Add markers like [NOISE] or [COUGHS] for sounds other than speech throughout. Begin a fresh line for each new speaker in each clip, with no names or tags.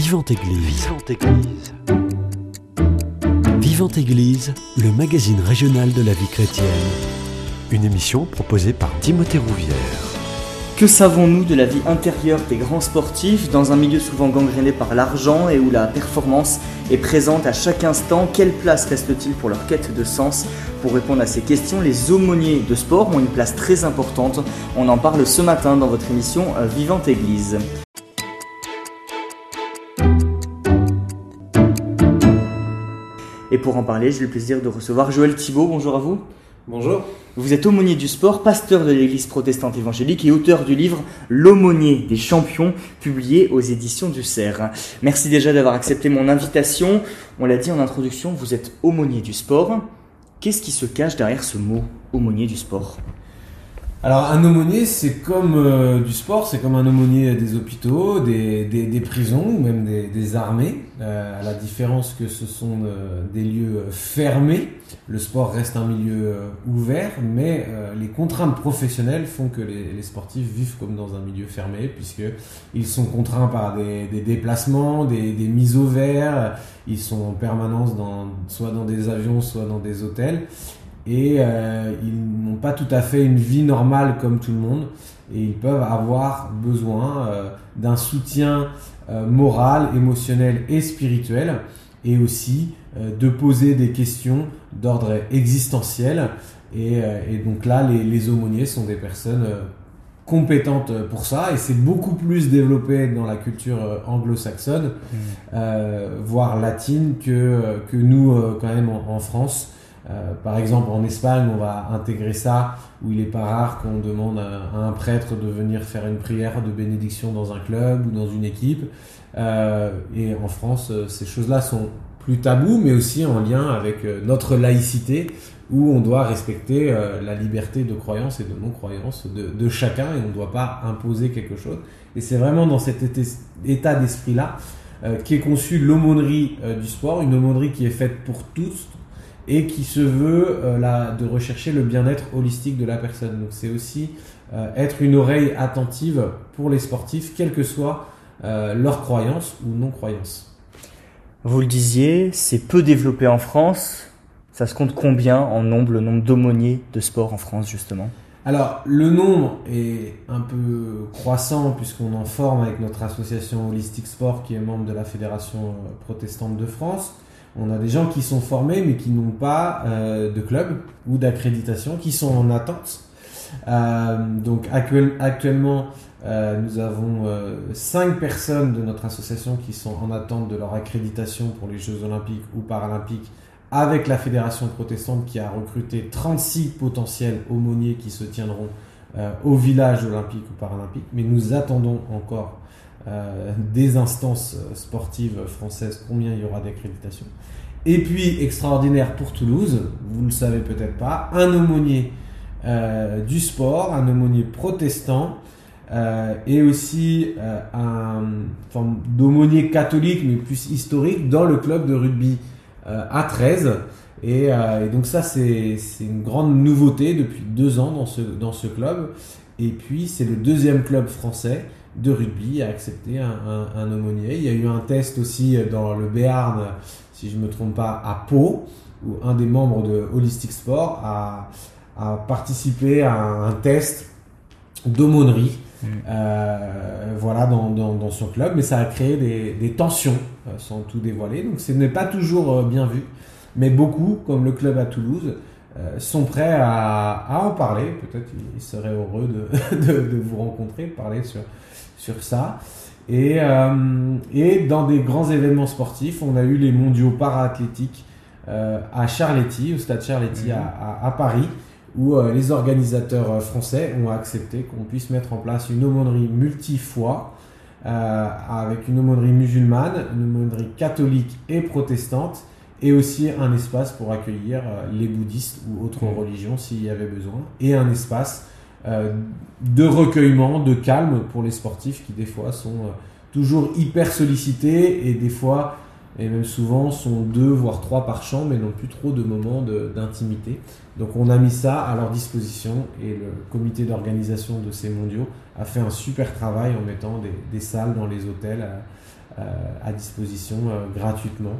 Vivante Église. Vivante Église. Vivante Église, le magazine régional de la vie chrétienne. Une émission proposée par Timothée Rouvière.
Que savons-nous de la vie intérieure des grands sportifs dans un milieu souvent gangréné par l'argent et où la performance est présente à chaque instant? Quelle place reste-t-il pour leur quête de sens? Pour répondre à ces questions, les aumôniers de sport ont une place très importante. On en parle ce matin dans votre émission Vivante Église. Et pour en parler, j'ai le plaisir de recevoir Joël Thibault. Bonjour à vous.
Bonjour.
Vous êtes aumônier du sport, pasteur de l'église protestante évangélique et auteur du livre L'aumônier des champions, publié aux éditions du Cerf. Merci déjà d'avoir accepté mon invitation. On l'a dit en introduction, vous êtes aumônier du sport. Qu'est-ce qui se cache derrière ce mot aumônier du sport?
Alors un aumônier, c'est comme euh, du sport, c'est comme un aumônier des hôpitaux, des, prisons ou même des, armées, euh, à la différence que ce sont euh, des lieux fermés. Le sport reste un milieu ouvert, mais les contraintes professionnelles font que les, sportifs vivent comme dans un milieu fermé, puisque ils sont contraints par des, déplacements, des, des mises au vert, ils sont en permanence dans, soit dans des avions, soit dans des hôtels et euh, ils n'ont pas tout à fait une vie normale comme tout le monde. Et ils peuvent avoir besoin euh, d'un soutien euh, moral, émotionnel et spirituel. Et aussi de poser des questions d'ordre existentiel. Et, et, donc là les, les, aumôniers sont des personnes compétentes pour ça. Et c'est beaucoup plus développé dans la culture anglo-saxonne mmh. voire latine que, que nous quand même en, en France euh, par exemple, en Espagne, on va intégrer ça, où il n'est pas rare qu'on demande à, un prêtre de venir faire une prière de bénédiction dans un club ou dans une équipe. Euh, et en France, euh, ces choses-là sont plus tabous, mais aussi en lien avec notre laïcité, où on doit respecter la liberté de croyance et de non-croyance de, de, chacun, et on ne doit pas imposer quelque chose. Et c'est vraiment dans cet état d'esprit-là qu'est conçue l'aumônerie du sport, une aumônerie qui est faite pour tous, et qui se veut euh, de rechercher le bien-être holistique de la personne. Donc c'est aussi euh, être une oreille attentive pour les sportifs, quelle que soit euh, leur croyance ou non-croyance.
Vous le disiez, c'est peu développé en France. Ça se compte combien en nombre, le nombre d'aumôniers de sport en France justement?
Alors, le nombre est un peu croissant puisqu'on en forme avec notre association Holistic Sport qui est membre de la Fédération protestante de France. On a des gens qui sont formés mais qui n'ont pas euh, de club ou d'accréditation, qui sont en attente. Euh, donc actuellement, euh, nous avons cinq personnes de notre association qui sont en attente de leur accréditation pour les Jeux olympiques ou paralympiques avec la Fédération protestante qui a recruté 36 potentiels aumôniers qui se tiendront au village olympique ou paralympique. Mais nous attendons encore euh, des instances sportives françaises, combien il y aura d'accréditation. Et puis, extraordinaire pour Toulouse, vous ne le savez peut-être pas, un aumônier euh, du sport, un aumônier protestant, euh, et aussi euh, un forme d'aumônier catholique, mais plus historique, dans le club de rugby euh, à 13. Et, et donc ça, c'est une grande nouveauté depuis deux ans dans ce, dans ce club. Et puis, c'est le deuxième club français de rugby a accepté un, un, aumônier. Il y a eu un test aussi dans le Béarn, si je ne me trompe pas, à Pau, où un des membres de Holistic Sport a, a participé à un, test d'aumônerie. Mm. Euh, voilà dans, dans, dans, son club mais ça a créé des, des tensions euh, sans tout dévoiler donc ce n'est pas toujours euh, bien vu mais beaucoup comme le club à Toulouse euh, sont prêts à, à en parler peut-être ils seraient heureux de, [LAUGHS] de, de, vous rencontrer parler sur sur ça. Et, euh, et dans des grands événements sportifs, on a eu les mondiaux para-athlétiques euh, à Charletti, au stade Charletti à, à, Paris, où euh, les organisateurs français ont accepté qu'on puisse mettre en place une aumônerie multi-foi, euh, avec une aumônerie musulmane, une aumônerie catholique et protestante, et aussi un espace pour accueillir les bouddhistes ou autres religions s'il y avait besoin, et un espace de recueillement, de calme pour les sportifs qui des fois sont euh, toujours hyper sollicités et des fois et même souvent sont deux voire trois par chambre mais n'ont plus trop de moments d'intimité. Donc on a mis ça à leur disposition et le comité d'organisation de ces mondiaux a fait un super travail en mettant des, salles dans les hôtels à, disposition euh, gratuitement.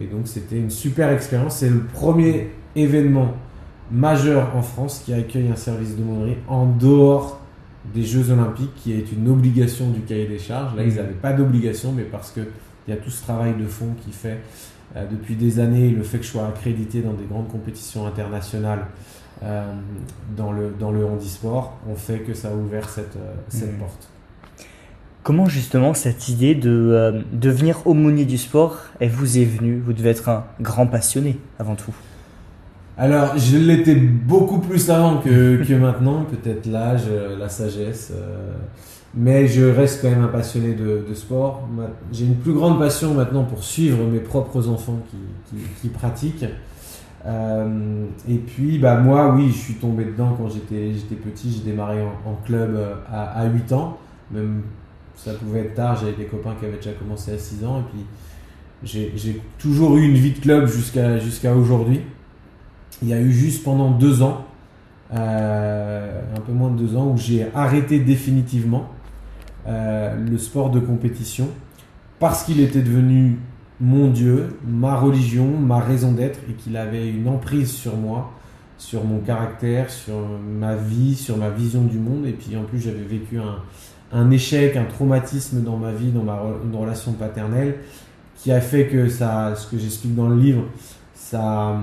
Et donc c'était une super expérience. C'est le premier événement majeur en France qui accueille un service d'aumônerie en dehors des Jeux Olympiques, qui est une obligation du cahier des charges. Là, ils n'avaient pas d'obligation, mais parce qu'il y a tout ce travail de fond qui fait euh, depuis des années, le fait que je sois accrédité dans des grandes compétitions internationales euh, dans, le, dans le handisport, on fait que ça a ouvert cette, euh, cette mmh. porte.
Comment justement cette idée de devenir aumônier du sport, elle vous est venue? Vous devez être un grand passionné avant tout.
Alors, je l'étais beaucoup plus avant que, que [LAUGHS] maintenant, peut-être l'âge, la sagesse. Mais je reste quand même un passionné de, de sport. J'ai une plus grande passion maintenant pour suivre mes propres enfants qui, qui, qui pratiquent. Euh, et puis, bah, moi, oui, je suis tombé dedans quand j'étais petit. J'ai démarré en, en club euh, à, à, 8 ans. Même ça pouvait être tard, j'avais des copains qui avaient déjà commencé à 6 ans. Et puis, j'ai toujours eu une vie de club jusqu'à jusqu'à aujourd'hui. Il y a eu juste pendant deux ans, euh, un peu moins de deux ans, où j'ai arrêté définitivement. Euh, le sport de compétition parce qu'il était devenu mon Dieu, ma religion, ma raison d'être et qu'il avait une emprise sur moi, sur mon caractère, sur ma vie, sur ma vision du monde. Et puis en plus, j'avais vécu un, échec, un traumatisme dans ma vie, dans ma relation paternelle, qui a fait que ça, ce que j'explique dans le livre, ça,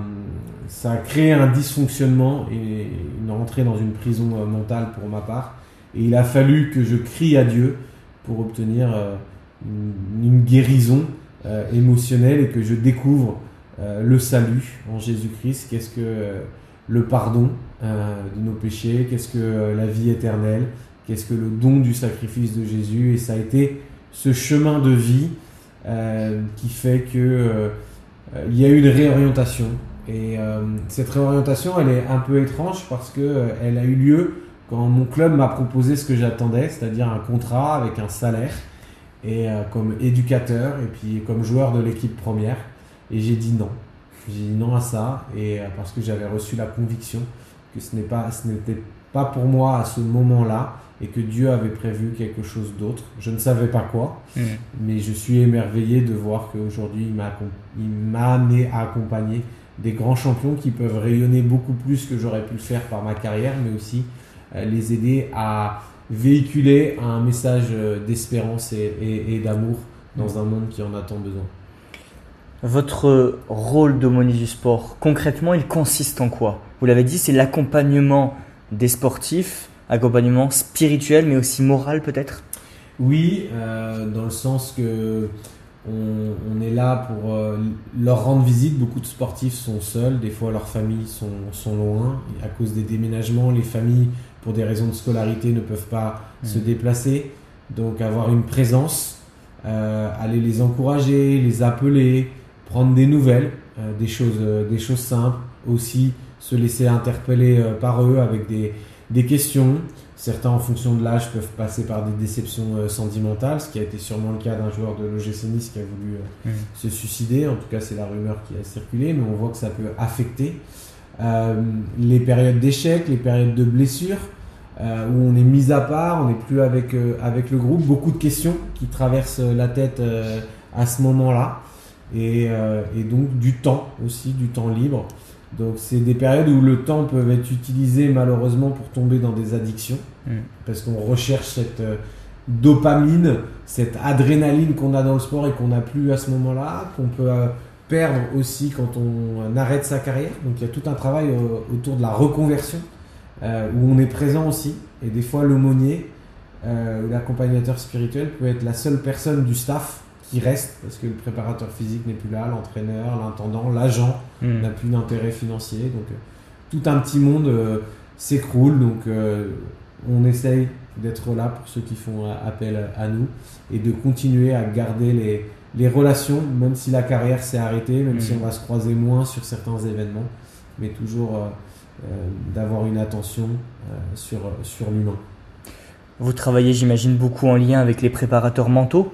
ça a créé un dysfonctionnement et une entrée dans une prison mentale pour ma part. Et il a fallu que je crie à Dieu pour obtenir euh, une, guérison euh, émotionnelle et que je découvre euh, le salut en Jésus-Christ. Qu'est-ce que le pardon de nos péchés? Qu'est-ce que la vie éternelle? Qu'est-ce que le don du sacrifice de Jésus? Et ça a été ce chemin de vie qui fait que il y a eu une réorientation. Et cette réorientation, elle est un peu étrange parce que elle a eu lieu quand mon club m'a proposé ce que j'attendais, c'est-à-dire un contrat avec un salaire, et euh, comme éducateur, et puis comme joueur de l'équipe première, et j'ai dit non. J'ai dit non à ça, et euh, parce que j'avais reçu la conviction que ce n'était pas, ce pas pour moi à ce moment-là, et que Dieu avait prévu quelque chose d'autre. Je ne savais pas quoi, mmh. mais je suis émerveillé de voir qu'aujourd'hui, il m'a amené à accompagner des grands champions qui peuvent rayonner beaucoup plus que j'aurais pu le faire par ma carrière, mais aussi euh, les aider à véhiculer un message euh, d'espérance et, d'amour dans un monde qui en a tant besoin.
Votre rôle d'aumônier du sport, concrètement, il consiste en quoi? Vous l'avez dit, c'est l'accompagnement des sportifs, accompagnement spirituel, mais aussi moral peut-être?
Oui, euh, dans le sens que on, est là pour leur rendre visite. Beaucoup de sportifs sont seuls, des fois leurs familles sont, sont loin. à cause des déménagements, les familles pour des raisons de scolarité, ne peuvent pas mmh. se déplacer. Donc avoir une présence, euh, aller les encourager, les appeler, prendre des nouvelles, euh, des, choses, euh, des choses simples, aussi se laisser interpeller par eux avec des, des, questions. Certains, en fonction de l'âge, peuvent passer par des déceptions sentimentales, ce qui a été sûrement le cas d'un joueur de l'OGC Nice qui a voulu mmh. se suicider. En tout cas, c'est la rumeur qui a circulé, mais on voit que ça peut affecter. Euh, les périodes d'échec, les périodes de blessures, euh, où on est mis à part, on n'est plus avec, euh, avec le groupe, beaucoup de questions qui traversent la tête à ce moment-là, et, et, donc du temps aussi, du temps libre. Donc c'est des périodes où le temps peut être utilisé malheureusement pour tomber dans des addictions, mm. parce qu'on recherche cette dopamine, cette adrénaline qu'on a dans le sport et qu'on n'a plus à ce moment-là, qu'on peut perdre aussi quand on arrête sa carrière. Donc il y a tout un travail euh, autour de la reconversion euh, où on est présent aussi. Et des fois, l'aumônier euh, ou l'accompagnateur spirituel peut être la seule personne du staff qui reste parce que le préparateur physique n'est plus là, l'entraîneur, l'intendant, l'agent hmm. n'a plus d'intérêt financier. Donc tout un petit monde s'écroule. Donc on essaye d'être là pour ceux qui font appel à nous et de continuer à garder les les relations, même si la carrière s'est arrêtée, même si mm. on va se croiser moins sur certains événements, mais toujours euh, euh, d'avoir une attention euh, sur, sur l'humain.
Vous travaillez, j'imagine, beaucoup en lien avec les préparateurs mentaux.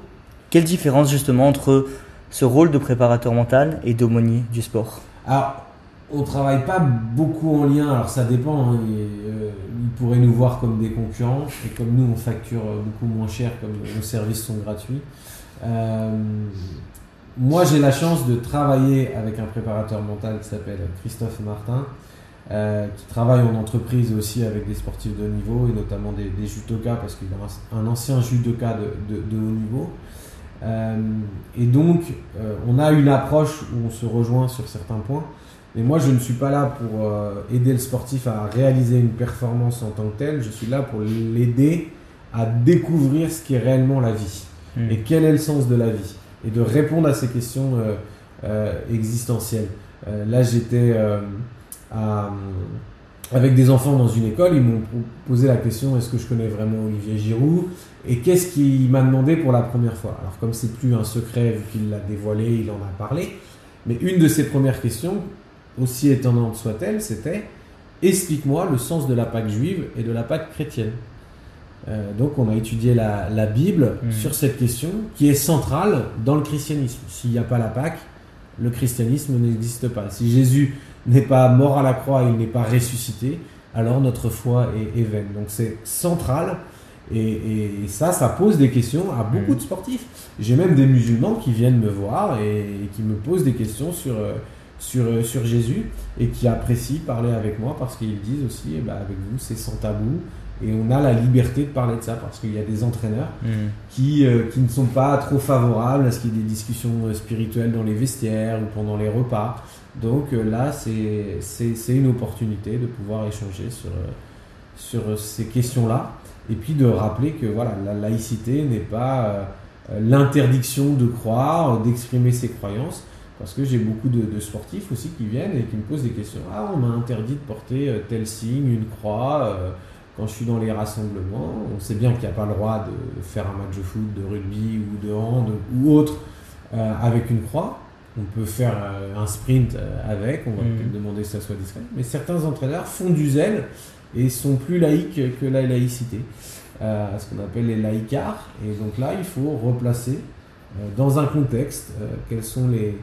Quelle différence justement entre ce rôle de préparateur mental et d'aumônier du sport?
Alors, on travaille pas beaucoup en lien, alors ça dépend, hein, euh, ils pourraient nous voir comme des concurrents, et comme nous on facture beaucoup moins cher, comme nos services sont gratuits. Euh, moi j'ai la chance de travailler avec un préparateur mental qui s'appelle Christophe Martin, euh, qui travaille en entreprise aussi avec des sportifs de haut niveau, et notamment des, des judokas, parce qu'il a un, ancien judoka de haut niveau. Et donc on a une approche où on se rejoint sur certains points. Mais moi, je ne suis pas là pour euh, aider le sportif à réaliser une performance en tant que tel. Je suis là pour l'aider à découvrir ce qu'est réellement la vie hmm. et quel est le sens de la vie et de répondre à ces questions euh, euh, existentielles. là, j'étais avec des enfants dans une école. Ils m'ont posé la question est-ce que je connais vraiment Olivier Giroud? Et qu'est-ce qu'il m'a demandé pour la première fois? Alors, comme c'est plus un secret vu qu'il l'a dévoilé, il en a parlé. Mais une de ses premières questions, aussi étonnante soit-elle, c'était explique-moi le sens de la Pâque juive et de la Pâque chrétienne. Euh, donc on a étudié la, Bible hmm. sur cette question qui est centrale dans le christianisme. S'il n'y a pas la Pâque, le christianisme n'existe pas. Si Jésus n'est pas mort à la croix, il n'est pas ressuscité, alors notre foi est, vaine. Donc c'est central et, ça, ça pose des questions à beaucoup de sportifs. J'ai même des musulmans qui viennent me voir et, qui me posent des questions sur... Euh, sur, euh, sur Jésus et qui apprécient parler avec moi parce qu'ils disent aussi, eh ben, avec vous, c'est sans tabou et on a la liberté de parler de ça parce qu'il y a des entraîneurs mm. qui, euh, qui ne sont pas trop favorables à ce qu'il y ait des discussions spirituelles dans les vestiaires ou pendant les repas. Donc là, c'est une opportunité de pouvoir échanger sur, sur ces questions-là et puis de rappeler que voilà, la laïcité n'est pas l'interdiction de croire, d'exprimer ses croyances, parce que j'ai beaucoup de, sportifs aussi qui viennent et qui me posent des questions. Ah, on m'a interdit de porter euh, tel signe, une croix, euh, quand je suis dans les rassemblements. On sait bien qu'il n'y a pas le droit de faire un match de foot, de rugby ou de hand ou autre euh, avec une croix. On peut faire un sprint avec, on va mmh. peut-être demander que ça soit discret. Mais certains entraîneurs font du zèle et sont plus laïques que la laïcité, ce qu'on appelle les laïcards. Et donc là, il faut replacer dans un contexte quels sont les,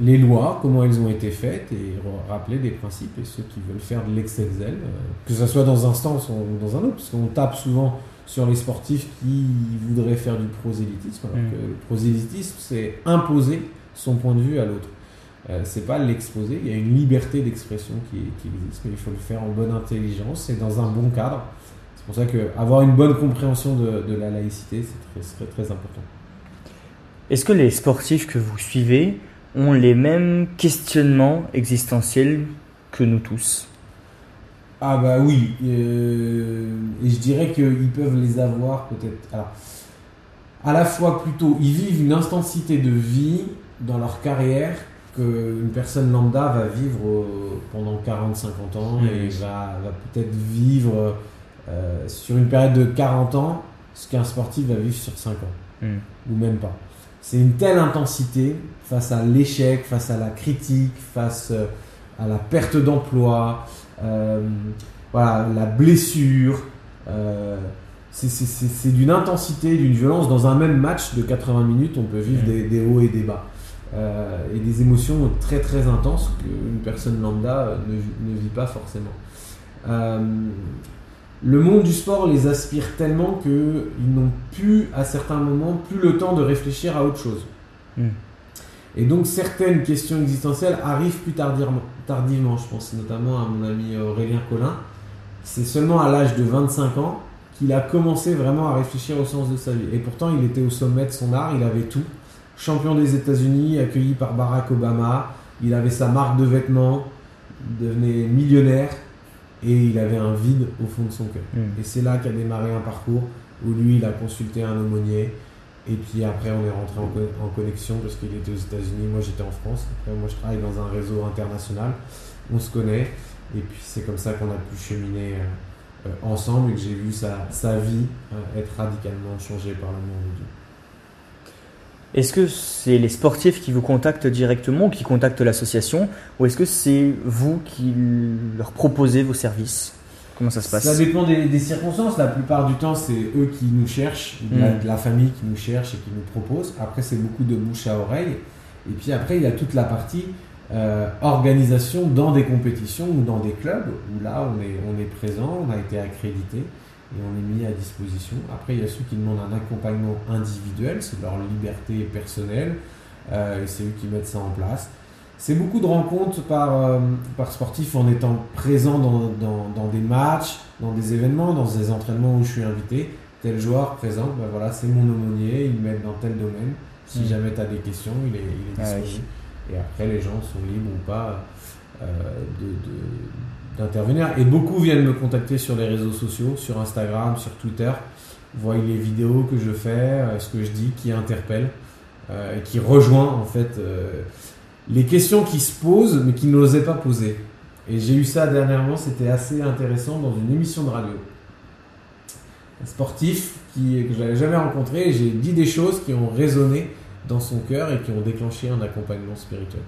les lois, comment elles ont été faites et rappeler des principes et ceux qui veulent faire de l'excel euh, que ce soit dans un sens ou dans un autre, parce qu'on tape souvent sur les sportifs qui voudraient faire du prosélytisme, alors mm. que le prosélytisme, c'est imposer son point de vue à l'autre. Euh, c'est pas l'exposer, il y a une liberté d'expression qui, existe, mais il faut le faire en bonne intelligence et dans un bon cadre. C'est pour ça qu'avoir une bonne compréhension de, la laïcité, c'est très, très, très important.
Est-ce que les sportifs que vous suivez ont les mêmes questionnements existentiels que nous tous?
Ah bah oui, euh, et je dirais qu'ils peuvent les avoir peut-être. Alors, à la fois plutôt, ils vivent une intensité de vie dans leur carrière qu'une personne lambda va vivre euh, pendant 40-50 ans et va, va peut-être vivre euh, sur une période de 40 ans ce qu'un sportif va vivre sur 5 ans, hmm. ou même pas c'est une telle intensité face à l'échec, face à la critique, face euh, à la perte d'emploi, euh, voilà, la blessure. Euh, c'est d'une intensité, d'une violence. Dans un même match de 80 minutes, on peut vivre mm. des, hauts et des bas. Et des émotions très très intenses qu'une personne lambda ne, ne, vit pas forcément le monde du sport les aspire tellement qu'ils n'ont plus, à certains moments, plus le temps de réfléchir à autre chose. Hmm. Et donc certaines questions existentielles arrivent plus tardivement, tardivement, je pense notamment à mon ami Aurélien Collin. C'est seulement à l'âge de 25 ans qu'il a commencé vraiment à réfléchir au sens de sa vie. Et pourtant, il était au sommet de son art, il avait tout. Champion des États-Unis, accueilli par Barack Obama, il avait sa marque de vêtements, devenait millionnaire et il avait un vide au fond de son cœur. Hmm. Et c'est là qu'a démarré un parcours où lui, il a consulté un aumônier. Et puis après, on est rentré en, connexion parce qu'il était aux États-Unis, moi j'étais en France. Après, moi je travaille dans un réseau international. On se connaît. Et puis c'est comme ça qu'on a pu cheminer euh, euh, ensemble et que j'ai vu sa, sa vie euh, être radicalement changée par l'amour de Dieu.
Est-ce que c'est les sportifs qui vous contactent directement ou qui contactent l'association Ou est-ce que c'est vous qui leur proposez vos services? Comment ça se passe?
Ça dépend des, des circonstances. La plupart du temps, c'est eux qui nous cherchent, la,
Mm.
la famille qui nous cherche et qui nous propose. Après, c'est beaucoup de bouche à oreille. Et puis après, il y a toute la partie euh, organisation dans des compétitions ou dans des clubs où là, on est, on est présent, on a été accrédité et on est mis à disposition. Après, il y a ceux qui demandent un accompagnement individuel, c'est leur liberté personnelle euh, et c'est eux qui mettent ça en place. C'est beaucoup de rencontres par, euh, par sportif en étant présent dans, dans, dans des matchs, dans des événements, dans des entraînements où je suis invité. Tel joueur présent, ben voilà, c'est mon aumônier, il m'aide dans tel domaine. Si
Mm.
jamais tu as des questions, il est, il est
Ah
disponible. Et après, les gens sont libres ou pas euh, de- de- d'intervenir. Et beaucoup viennent me contacter sur les réseaux sociaux, sur Instagram, sur Twitter, voient les vidéos que je fais, euh, ce que je dis, qui interpellent euh, et qui rejoint en fait euh, les questions qui se posent mais qui n'osaient pas poser. Et j'ai eu ça dernièrement, c'était assez intéressant dans une émission de radio. Un sportif qui, que je n'avais jamais rencontré, j'ai dit des choses qui ont résonné dans son cœur et qui ont déclenché un accompagnement spirituel.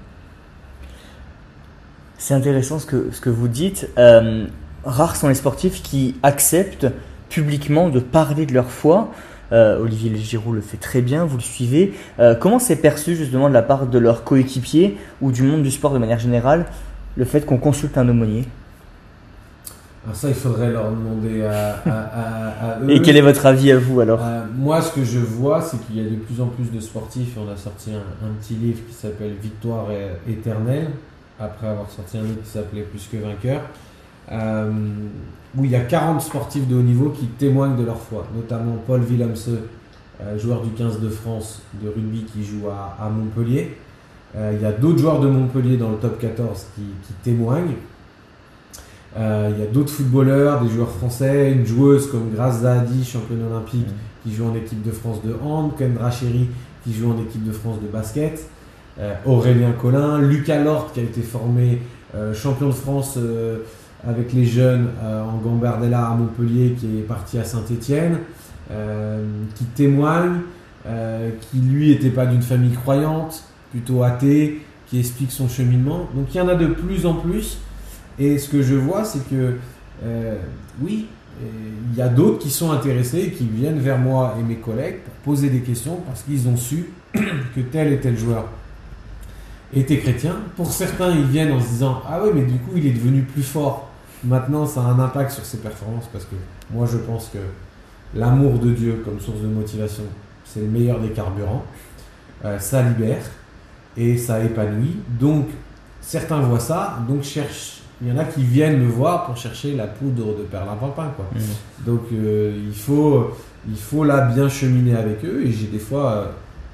C'est intéressant ce que, ce que vous dites. Euh, rares sont les sportifs qui acceptent publiquement de parler de leur foi. Euh, Olivier Giroud le fait très bien, vous le suivez. Euh, comment c'est perçu justement de la part de leurs coéquipiers ou du monde du sport de manière générale le fait qu'on consulte un aumônier?
Alors ça, il faudrait leur demander à, à- à- à eux.
Et quel est votre avis à vous alors?
Euh, moi, ce que je vois, c'est qu'il y a de plus en plus de sportifs. On a sorti un, un petit livre qui s'appelle Victoire éternelle, après avoir sorti un autre qui s'appelait Plus que vainqueur, euh, où il y a 40 sportifs de haut niveau qui témoignent de leur foi, notamment Paul Willemse, euh, joueur du 15 de France de rugby qui joue à, à Montpellier. Euh, il y a d'autres joueurs de Montpellier dans le top 14 qui, qui témoignent. Il y a d'autres footballeurs, des joueurs français, une joueuse comme Grace Zahadi, championne olympique, qui joue en équipe de France de hand, Kendra Chéry qui joue en équipe de France de basket, Aurélien Collin, Lucas Lort qui a été formé euh, champion de France euh, avec les jeunes euh, en Gambardella à Montpellier qui est parti à Saint-Étienne, qui témoigne, euh, qui lui n'était pas d'une famille croyante, plutôt athée, qui explique son cheminement. Donc il y en a de plus en plus. Et ce que je vois, c'est que euh, oui, il y a d'autres qui sont intéressés qui viennent vers moi et mes collègues pour poser des questions parce qu'ils ont su [COUGHS] que tel et tel joueur était chrétien. Pour certains, ils viennent en se disant Ah oui, mais du coup, il est devenu plus fort. Maintenant, ça a un impact sur ses performances parce que moi, je pense que l'amour de Dieu comme source de motivation, c'est le meilleur des carburants. Euh, ça libère et ça épanouit. Donc, certains voient ça, donc cherchent. Il y en a qui viennent me voir pour chercher la poudre de perlimpinpin, quoi. Donc euh, il, faut, il faut là bien cheminer avec eux et j'ai des fois euh,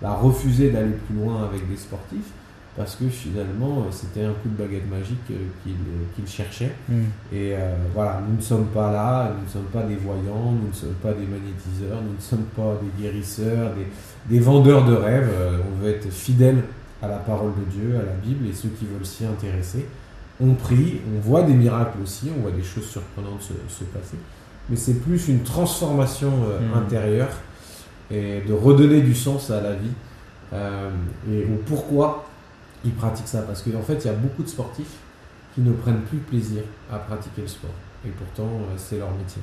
bah, refusé d'aller plus loin avec des sportifs parce que finalement euh, c'était un coup de baguette magique euh, qu'ils qu'ils cherchaient.
Mm.
Et euh, voilà, nous ne sommes pas là, nous ne sommes pas des voyants, nous ne sommes pas des magnétiseurs, nous ne sommes pas des guérisseurs, des, des vendeurs de rêves. Euh, on veut être fidèles à la parole de Dieu, à la Bible et ceux qui veulent s'y intéresser. On prie, on voit des miracles aussi, on voit des choses surprenantes se, se passer. Mais c'est plus une transformation euh,
Mhm.
intérieure et de redonner du sens à la vie euh, et au pourquoi ils pratiquent ça. Parce qu'en fait, il y a beaucoup de sportifs qui ne prennent plus plaisir à pratiquer le sport. Et pourtant, euh, c'est leur métier.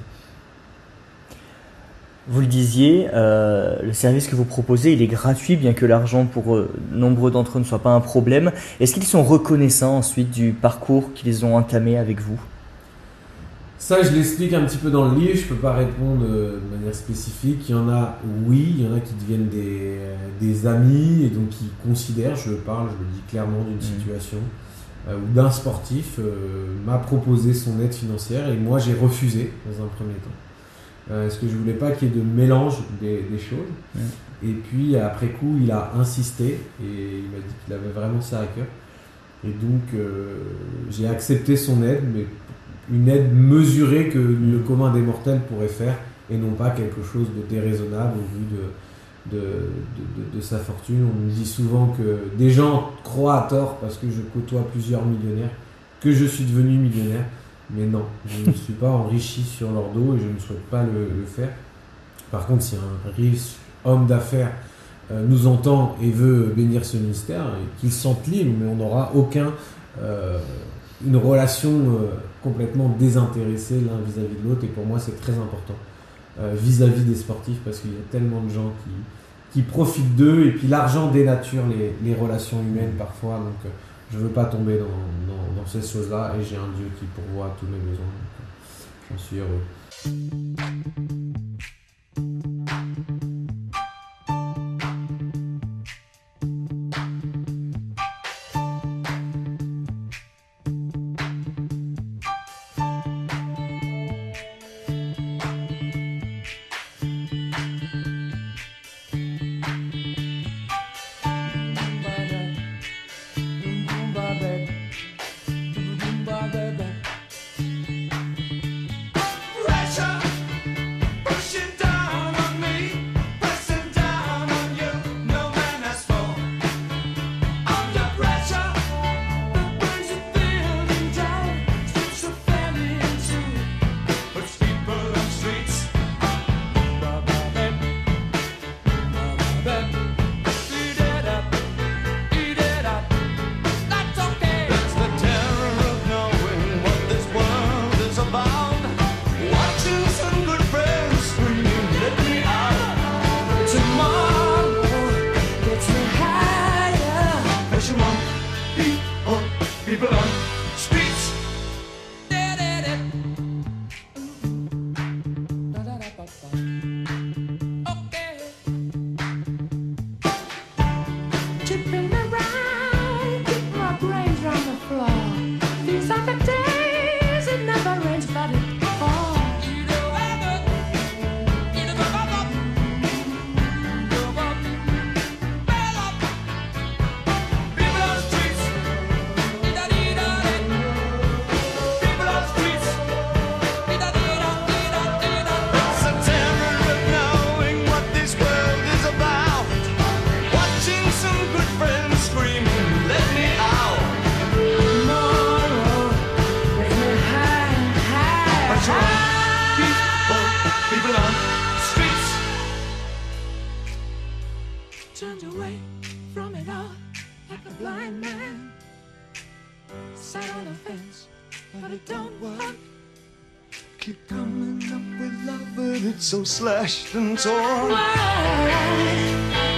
Vous le disiez, euh, le service que vous proposez, il est gratuit, bien que l'argent pour euh, nombreux d'entre eux ne soit pas un problème. Est-ce qu'ils sont reconnaissants ensuite du parcours qu'ils ont entamé avec vous?
Ça, je l'explique un petit peu dans le livre, je peux pas répondre euh, de manière spécifique. Il y en a, oui, il y en a qui deviennent des, euh, des amis et donc qui considèrent, je parle, je le dis clairement d'une
Mhm.
situation euh, où d'un sportif euh, m'a proposé son aide financière et moi j'ai refusé dans un premier temps. Euh, parce que je voulais pas qu'il y ait de mélange des, des choses?
Mhm.
Et puis après coup, il a insisté et il m'a dit qu'il avait vraiment ça à cœur. Et donc j'ai accepté son aide, mais une aide mesurée que le commun des mortels pourrait faire et non pas quelque chose de déraisonnable au vu de, sa fortune. On nous dit souvent que des gens croient à tort parce que je côtoie plusieurs millionnaires que je suis devenu millionnaire. Mais non, je ne suis pas enrichi sur leur dos et je ne souhaite pas le, faire. Par contre, si un riche homme d'affaires euh, nous entend et veut bénir ce ministère, qu'il se sente libre, mais on n'aura aucun, euh, une relation complètement désintéressée l'un vis-à-vis de l'autre. Et pour moi, c'est très important vis-à-vis des sportifs parce qu'il y a tellement de gens qui, qui profitent d'eux. Et puis l'argent dénature les, relations humaines parfois. Donc je ne veux pas tomber dans, dans, dans ces choses-là. Et j'ai un Dieu qui pourvoit tous mes besoins. J'en suis heureux. don't.
Keep coming up with love, but it's so slashed and torn. Why?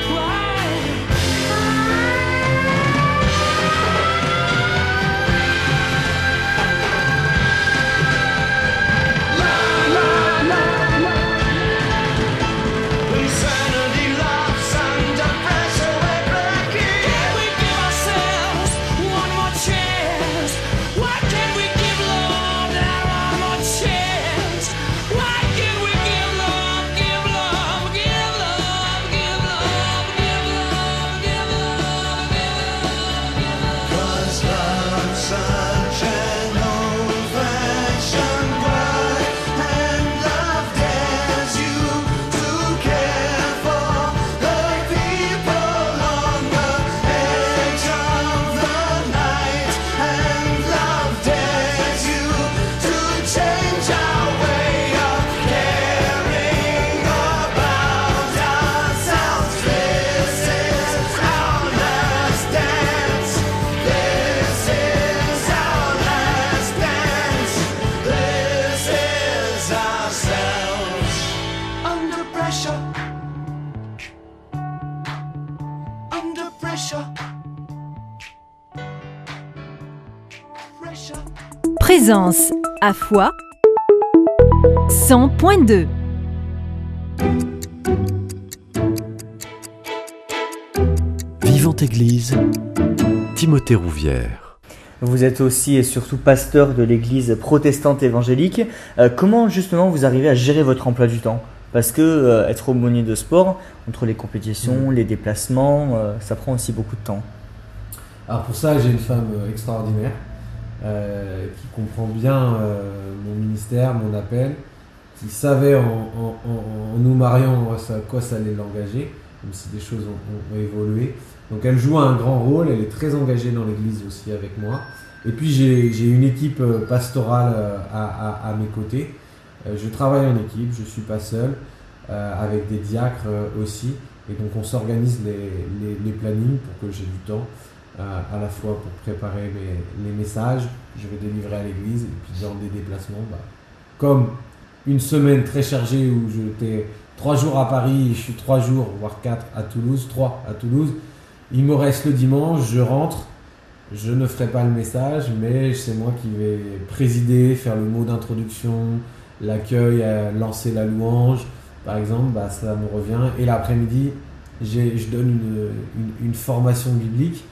Présence à foi 100.2
Vivante Église, Timothée Rouvière.
Vous êtes aussi et surtout pasteur de l'église protestante évangélique. Euh, comment justement vous arrivez à gérer votre emploi du temps? Parce que euh, être aumônier de sport, entre les compétitions, mm. les déplacements, euh, ça prend aussi beaucoup de temps.
Alors pour ça, j'ai une femme extraordinaire euh, qui comprend bien euh, mon ministère, mon appel, qui savait en, nous mariant à quoi ça allait l'engager, même si des choses ont, évolué. Donc elle joue un grand rôle, elle est très engagée dans l'église aussi avec moi. Et puis j'ai une équipe euh, pastorale à, mes côtés. Je travaille en équipe, je ne suis pas seul, avec des diacres aussi. Et donc on s'organise les, les, plannings pour que j'ai du temps à la fois pour préparer les messages, je vais délivrer à l'église, et puis dans des déplacements, bah, comme une semaine très chargée où j'étais trois jours à Paris, je suis trois jours, voire quatre à Toulouse, trois à Toulouse, il me reste le dimanche, je rentre, je ne ferai pas le message, mais c'est moi qui vais présider, faire le mot d'introduction, l'accueil, lancer la louange, par exemple, bah, ça me revient. Et l'après-midi, je donne une, formation biblique.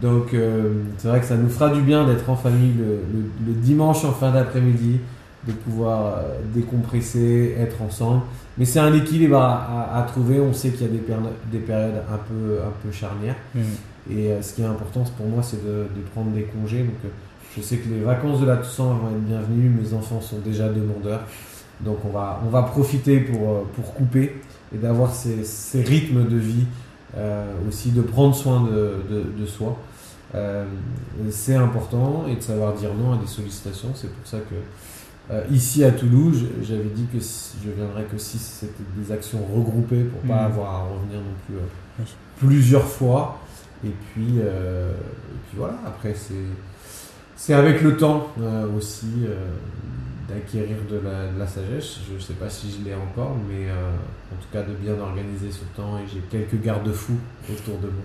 Donc euh, c'est vrai que ça nous fera du bien d'être en famille le, dimanche en fin d'après-midi, de pouvoir euh, décompresser, être ensemble. Mais c'est un équilibre à, trouver. On sait qu'il y a des, des, périodes un peu, un peu charnières. Mmh. Et euh, ce qui est important pour moi, c'est de, prendre des congés. Donc, euh, je sais que les vacances de la Toussaint vont être bienvenues. Mes enfants sont déjà demandeurs. Donc, on va, on va profiter pour, euh, pour couper et d'avoir ces, ces, rythmes de vie, aussi de prendre soin de, de, soi. c'est important et de savoir dire non à des sollicitations. C'est pour ça que ici à Toulouse, j'avais dit que je viendrais que si c'était des actions regroupées pour pas mmh. avoir à revenir non plus plusieurs fois. Et puis, euh, et puis voilà, après c'est, c'est avec le temps euh, aussi euh, d'acquérir de la, la, sagesse. Je ne sais pas si je l'ai encore, mais en tout cas de bien organiser ce temps et j'ai quelques garde-fous autour de moi.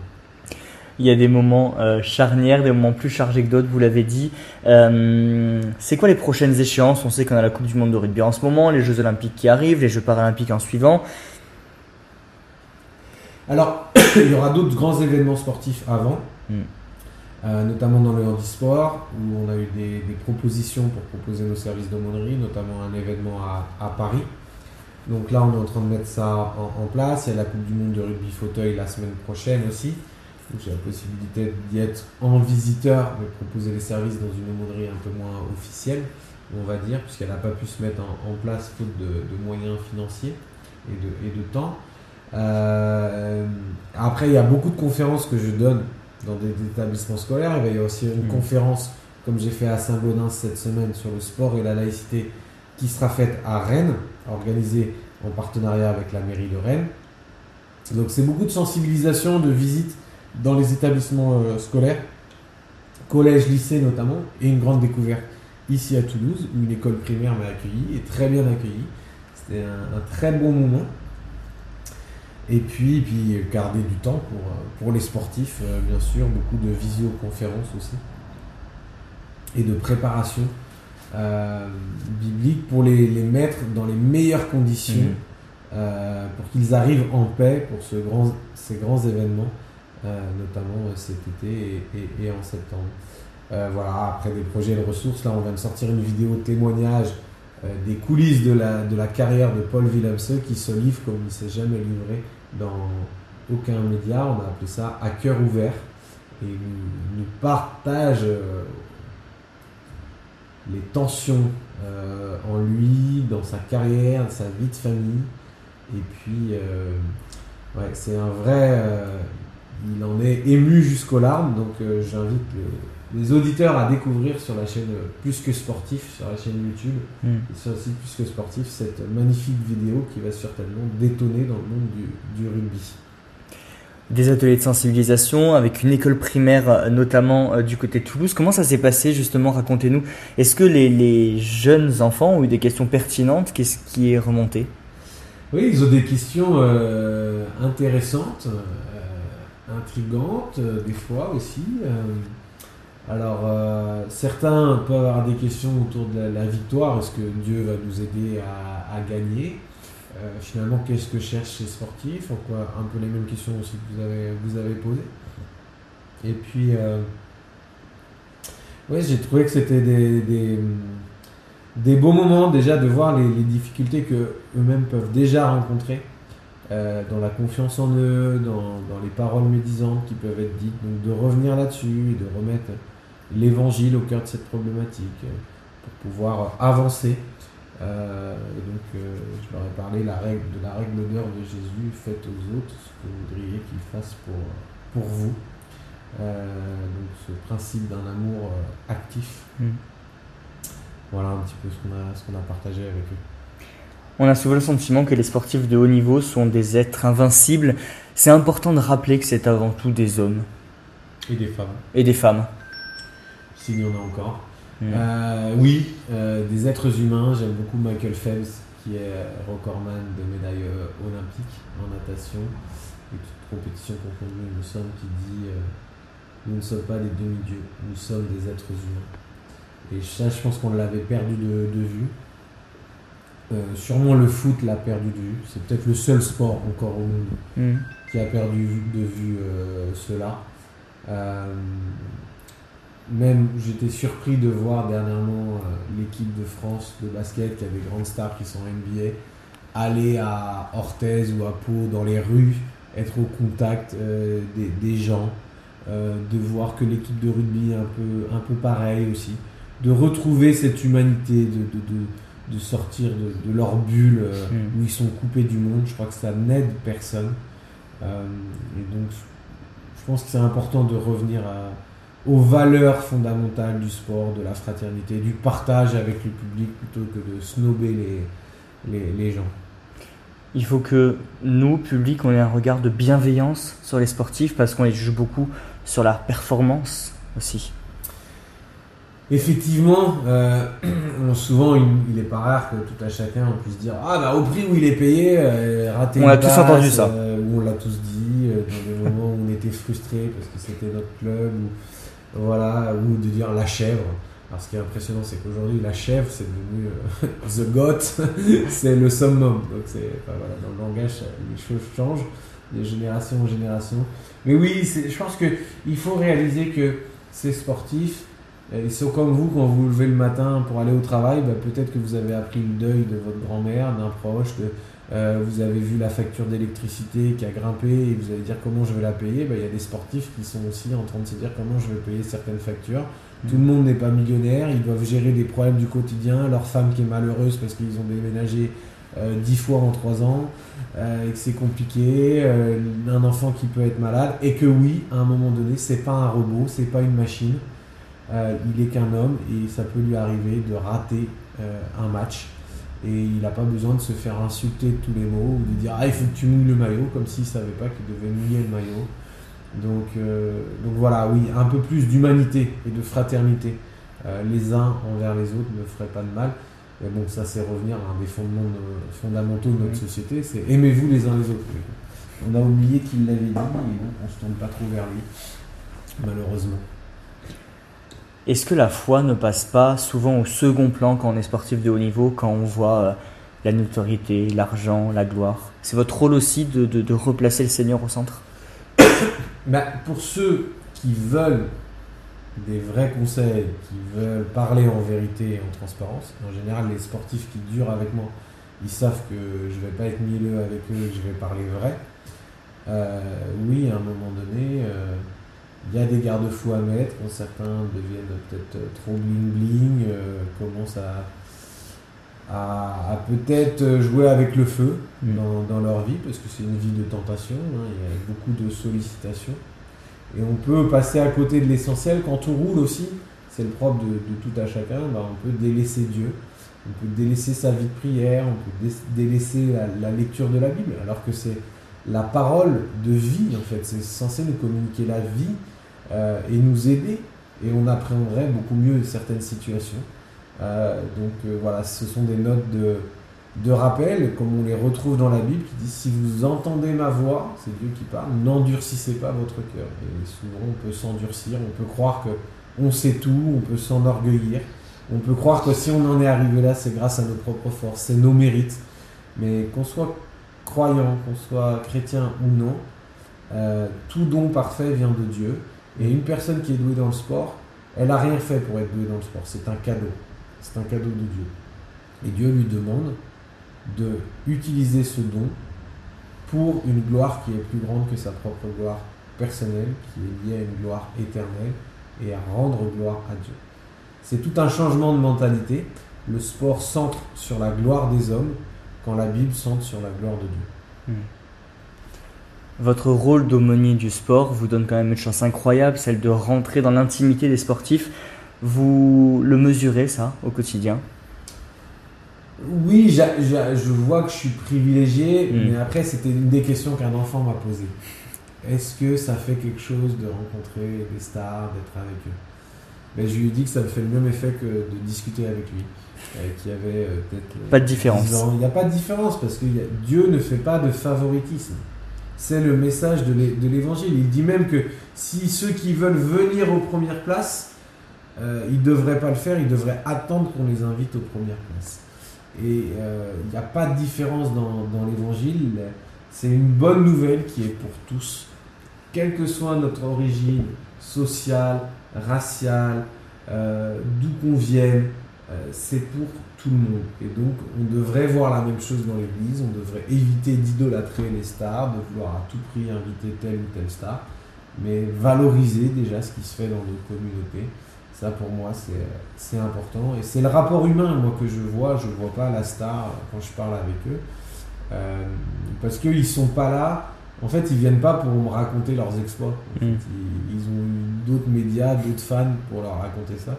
Il y a des moments charnières, des moments plus chargés que d'autres, vous l'avez dit. c'est quoi les prochaines échéances? On sait qu'on a la Coupe du Monde de rugby en ce moment, les Jeux Olympiques qui arrivent, les Jeux Paralympiques en suivant.
Alors, [COUGHS] il y aura d'autres grands événements sportifs avant, hmm. Euh, notamment dans le handisport, où on a eu des, propositions pour proposer nos services d'aumônerie, notamment un événement à, Paris. Donc là, on est en train de mettre ça en, place. Il y a la Coupe du Monde de rugby fauteuil la semaine prochaine aussi. J'ai la possibilité d'y être en visiteur, de proposer les services dans une aumônerie un peu moins officielle, on va dire, puisqu'elle n'a pas pu se mettre en, place faute de, moyens financiers et de temps. Euh, après, il y a beaucoup de conférences que je donne dans des, établissements scolaires. Il va y avoir aussi une mm. conférence, comme j'ai fait à Saint-Gaudens cette semaine, sur le sport et la laïcité, qui sera faite à Rennes, organisée en partenariat avec la mairie de Rennes. Donc c'est beaucoup de sensibilisation, de visite dans les établissements euh, scolaires, collège, lycée notamment, et une grande découverte ici à Toulouse, où une école primaire m'a accueilli, et très bien accueilli. C'était un, un très bon moment. Et puis, puis garder du temps pour, pour les sportifs, euh, bien sûr, beaucoup de visioconférences aussi. Et de préparation euh, biblique pour les, les, mettre dans les meilleures conditions mmh. euh, pour qu'ils arrivent en paix pour ce grand, ces grands événements, notamment cet été et, et, en septembre. voilà, après des projets de ressources, là on vient de sortir une vidéo témoignage des coulisses de la, de la carrière de Paul Willemse qui se livre comme il ne s'est jamais livré dans aucun média. On a appelé ça à cœur ouvert. Et nous partage euh, les tensions euh, en lui, dans sa carrière, sa vie de famille. Et puis, euh, ouais, c'est un vrai. il en est ému jusqu'aux larmes. Donc, j'invite les, auditeurs à découvrir sur la chaîne Plus que Sportif, sur la chaîne YouTube, mm. et sur le site Plus que Sportif, cette magnifique vidéo qui va certainement détonner dans le monde du, rugby
des ateliers de sensibilisation avec une école primaire euh, notamment euh, du côté de Toulouse. Comment ça s'est passé justement? Racontez-nous. Est-ce que les, jeunes enfants ont eu des questions pertinentes? Qu'est-ce qui est remonté?
Oui, ils ont des questions euh, intéressantes, intrigantes des fois aussi. Alors, euh, certains peuvent avoir des questions autour de la, victoire. Est-ce que Dieu va nous aider à, gagner? Euh, Finalement, qu'est-ce que cherchent les sportifs? Quoi Un peu les mêmes questions aussi que vous avez, posées? Et puis, euh, j'ai trouvé que c'était des, des, beaux moments déjà de voir les, difficultés que eux-mêmes peuvent déjà rencontrer dans la confiance en eux, dans, dans, les paroles médisantes qui peuvent être dites. Donc de revenir là-dessus et de remettre l'évangile au cœur de cette problématique euh, pour pouvoir avancer. Euh, et donc, euh, je leur ai parlé la règle, de la règle d'honneur de Jésus faites aux autres ce que vous voudriez qu'ils fassent pour, pour vous. donc, ce principe d'un amour actif. Mm. Voilà un petit peu ce qu'on a, ce qu'on a partagé avec eux.
On a souvent le sentiment que les sportifs de haut niveau sont des êtres invincibles. C'est important de rappeler que c'est avant tout des hommes.
Et des femmes,
et des femmes.
S'il y en a encore.
Mm.
Euh, oui, euh, des êtres humains. J'aime beaucoup Michael Phelps, qui est recordman de médailles euh, olympiques en natation et toute compétition confondue, il me semble, qui dit euh, Nous ne sommes pas des demi-dieux, nous sommes des êtres humains. Et ça, je pense qu'on l'avait perdu de, de vue. Euh, sûrement le foot l'a perdu de vue. C'est peut-être le seul sport encore au monde
Mm.
qui a perdu de vue euh, cela. Euh, même j'étais surpris de voir dernièrement euh, l'équipe de France de basket qui a des grandes stars qui sont NBA aller à Orthez ou à Pau dans les rues, être au contact euh, des, des gens, euh, de voir que l'équipe de rugby est un peu, un peu pareil aussi, de retrouver cette humanité, de, de, de, de sortir de, de leur bulle où ils sont coupés du monde. Je crois que ça n'aide personne. Et donc, je pense que c'est important de revenir à- aux valeurs fondamentales du sport, de la fraternité, du partage avec le public plutôt que de snober les, les, les gens.
Il faut que nous, public, on ait un regard de bienveillance sur les sportifs parce qu'on les juge beaucoup sur la performance aussi.
Effectivement, euh, [CLEARS THROAT] souvent il, il est pas rare que tout à chacun on puisse dire ah bah au prix où il est payé, euh, raté
On l'a tous entendu, ça.
euh, on l'a tous dit dans des moments où on était frustré parce que c'était notre club ou voilà ou de dire la chèvre. Alors ce qui est impressionnant c'est qu'aujourd'hui la chèvre c'est devenu euh, [LAUGHS] the goat, [LAUGHS] c'est le summum. Donc c'est enfin, voilà, dans le langage les choses changent de génération en génération. Mais oui, je pense que il faut réaliser que ces sportifs euh, Ils sont comme vous quand vous vous levez le matin pour aller au travail, bah, peut-être que vous avez appris le deuil de votre grand-mère, d'un proche, que euh, vous avez vu la facture d'électricité qui a grimpé et vous allez dire comment je vais la payer. Bah, Il y a des sportifs qui sont aussi en train de se dire comment je vais payer certaines factures. Tout le monde n'est pas millionnaire, ils doivent gérer des problèmes du quotidien, leur femme qui est malheureuse parce qu'ils ont déménagé euh, dix fois en trois ans, euh, et que c'est compliqué, euh, un enfant qui peut être malade, et que oui, à un moment donné, c'est pas un robot, c'est pas une machine. Il est qu'un homme et ça peut lui arriver de rater un match. Et il n'a pas besoin de se faire insulter de tous les mots ou de dire Ah, il faut que tu mouilles le maillot, comme s'il ne savait pas qu'il devait mouiller le maillot. Donc, euh, donc voilà, oui, un peu plus d'humanité et de fraternité euh, les uns envers les autres ne ferait pas de mal. Mais bon, ça, c'est revenir à un des fondements de- fondamentaux de notre société c'est aimez-vous les uns les autres. On a oublié qu'il l'avait dit et donc on se tourne pas trop vers lui, malheureusement.
Est-ce que la foi ne passe pas souvent au second plan quand on est sportif de haut niveau, quand on voit euh, la notoriété, l'argent, la gloire? C'est votre rôle aussi de, replacer le Seigneur au centre? [COUGHS]
Bah, pour ceux qui veulent des vrais conseils, qui veulent parler en vérité et en transparence, en général, les sportifs qui durent avec moi, ils savent que je vais pas être mielleux avec eux, je vais parler vrai. Euh, oui, à un moment donné, euh, il y a des garde-fous à mettre quand certains deviennent peut-être euh, trop bling-bling, euh, commencent à, à, à peut-être jouer avec le feu
Mm.
dans, dans leur vie, parce que c'est une vie de tentation, hein, il y a beaucoup de sollicitations. Et on peut passer à côté de l'essentiel quand on roule aussi, c'est le propre de, de tout à chacun, bah, on peut délaisser Dieu, on peut délaisser sa vie de prière, on peut dé- délaisser la, la lecture de la Bible, alors que c'est la parole de vie en fait, c'est censé nous communiquer la vie euh, et nous aider, et on appréhenderait beaucoup mieux certaines situations. Euh, donc euh, voilà, ce sont des notes de, rappel, comme on les retrouve dans la Bible, qui disent si vous entendez ma voix, c'est Dieu qui parle, n'endurcissez pas votre cœur. Et souvent on peut s'endurcir, on peut croire que on sait tout, on peut s'enorgueillir, on peut croire que si on en est arrivé là, c'est grâce à nos propres forces, c'est nos mérites. Mais qu'on soit croyant, qu'on soit chrétien ou non, tout don parfait vient de Dieu. Et une personne qui est douée dans le sport, elle n'a rien fait pour être douée dans le sport. C'est un cadeau. C'est un cadeau de Dieu. Et Dieu lui demande de utiliser ce don pour une gloire qui est plus grande que sa propre gloire personnelle, qui est liée à une gloire éternelle et à rendre gloire à Dieu. C'est tout un changement de mentalité. Le sport centre sur la gloire des hommes, quand la Bible centre sur la gloire de Dieu.
Votre rôle d'aumônier du sport vous donne quand même une chance incroyable, celle de rentrer dans l'intimité des sportifs. Vous le mesurez ça au quotidien?
Oui, je vois que je suis privilégié,
Mm.
mais après, c'était une des questions qu'un enfant m'a posée. est-ce que ça fait quelque chose de rencontrer des stars, d'être avec eux? Ben, Je lui ai dit que ça me fait le même effet que de discuter avec lui. Euh, avait euh, peut-être.
Pas de différence.
Il n'y a pas de différence parce que Dieu ne fait pas de favoritisme. C'est le message de l'évangile. Il dit même que si ceux qui veulent venir aux premières places, euh, ils ne devraient pas le faire, ils devraient attendre qu'on les invite aux premières places. Et il n'y a pas de différence dans, l'évangile. C'est une bonne nouvelle qui est pour tous, quelle que soit notre origine sociale, raciale, d'où qu'on vienne, euh, c'est pour tout le monde. Et donc, on devrait voir la même chose dans l'Église, on devrait éviter d'idolâtrer les stars, de vouloir à tout prix inviter telle ou telle star, mais valoriser déjà ce qui se fait dans nos communautés. Ça, pour moi, c'est important. Et c'est le rapport humain, moi, que je vois. Je ne vois pas la star quand je parle avec eux. Euh, parce qu'ils ne sont pas là. En fait, ils viennent pas pour me raconter leurs exploits. Mm. ils, ils, ont eu d'autres médias, d'autres fans pour leur raconter ça.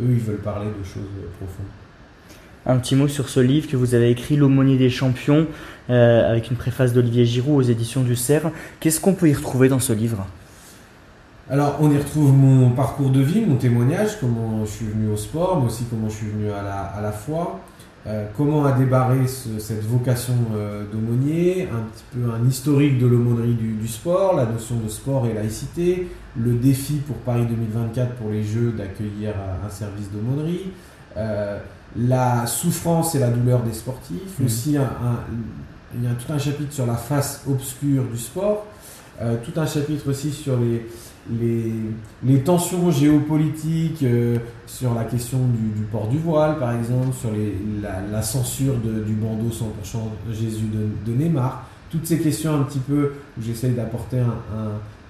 Eux, ils veulent parler de choses profondes.
Un petit mot sur ce livre que vous avez écrit, L'aumônier des champions, euh, avec une préface d'Olivier Giroud aux éditions du Cerf. Qu'est-ce qu'on peut y retrouver dans ce livre?
Alors, on y retrouve mon parcours de vie, mon témoignage, comment je suis venu au sport, mais aussi comment je suis venu à la, foi, euh, comment a débarré cette vocation euh, d'aumônier, un petit peu un historique de l'aumônerie du, sport, la notion de sport et laïcité, le défi pour Paris 2024 pour les Jeux d'accueillir un service d'aumônerie, euh, la souffrance et la douleur des sportifs, mmh. aussi un, il y a tout un chapitre sur la face obscure du sport, tout un chapitre aussi sur les, les, tensions géopolitiques euh, sur la question du, port du voile, par exemple, sur la, censure du bandeau 100% Jésus de, Neymar, toutes ces questions un petit peu où j'essaye d'apporter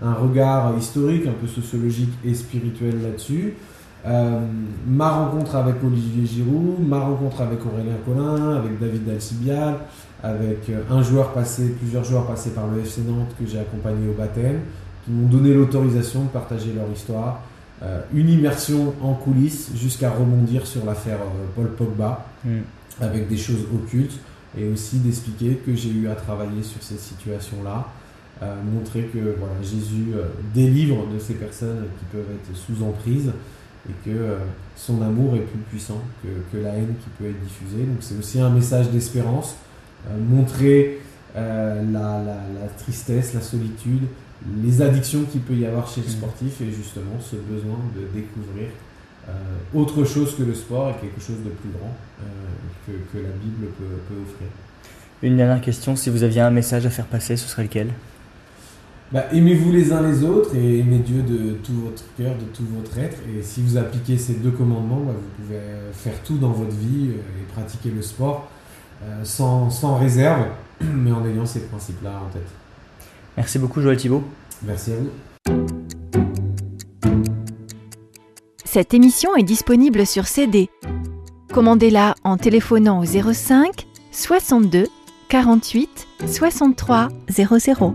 un, regard historique, un peu sociologique et spirituel là-dessus. Euh, ma rencontre avec Olivier Giroud, ma rencontre avec Aurélien Collin, avec David Dalcibial, avec euh, un joueur passé, plusieurs joueurs passés par le FC Nantes que j'ai accompagné au baptême, m'ont donné l'autorisation de partager leur histoire. Euh, une immersion en coulisses jusqu'à rebondir sur l'affaire Paul Pogba mm. avec des choses occultes et aussi d'expliquer que j'ai eu à travailler sur ces situations-là, euh, montrer que voilà, Jésus délivre de ces personnes qui peuvent être sous emprise et que son amour est plus puissant que, que, la haine qui peut être diffusée. Donc c'est aussi un message d'espérance, montrer la, la, la, tristesse, la solitude, les addictions qu'il peut y avoir chez le mm. sportif et justement ce besoin de découvrir euh, autre chose que le sport et quelque chose de plus grand euh, que, la Bible peut, offrir.
Une dernière question, si vous aviez un message à faire passer, ce serait lequel?
Bah, Aimez-vous les uns les autres et aimez Dieu de tout votre cœur, de tout votre être. Et si vous appliquez ces deux commandements, bah, vous pouvez faire tout dans votre vie euh, et pratiquer le sport sans, sans réserve, [CLEARS THROAT] mais en ayant ces principes-là en tête.
Merci beaucoup Joël Thibault.
Merci à vous.
Cette émission est disponible sur CD. Commandez-la en téléphonant au 05 62 48 63 00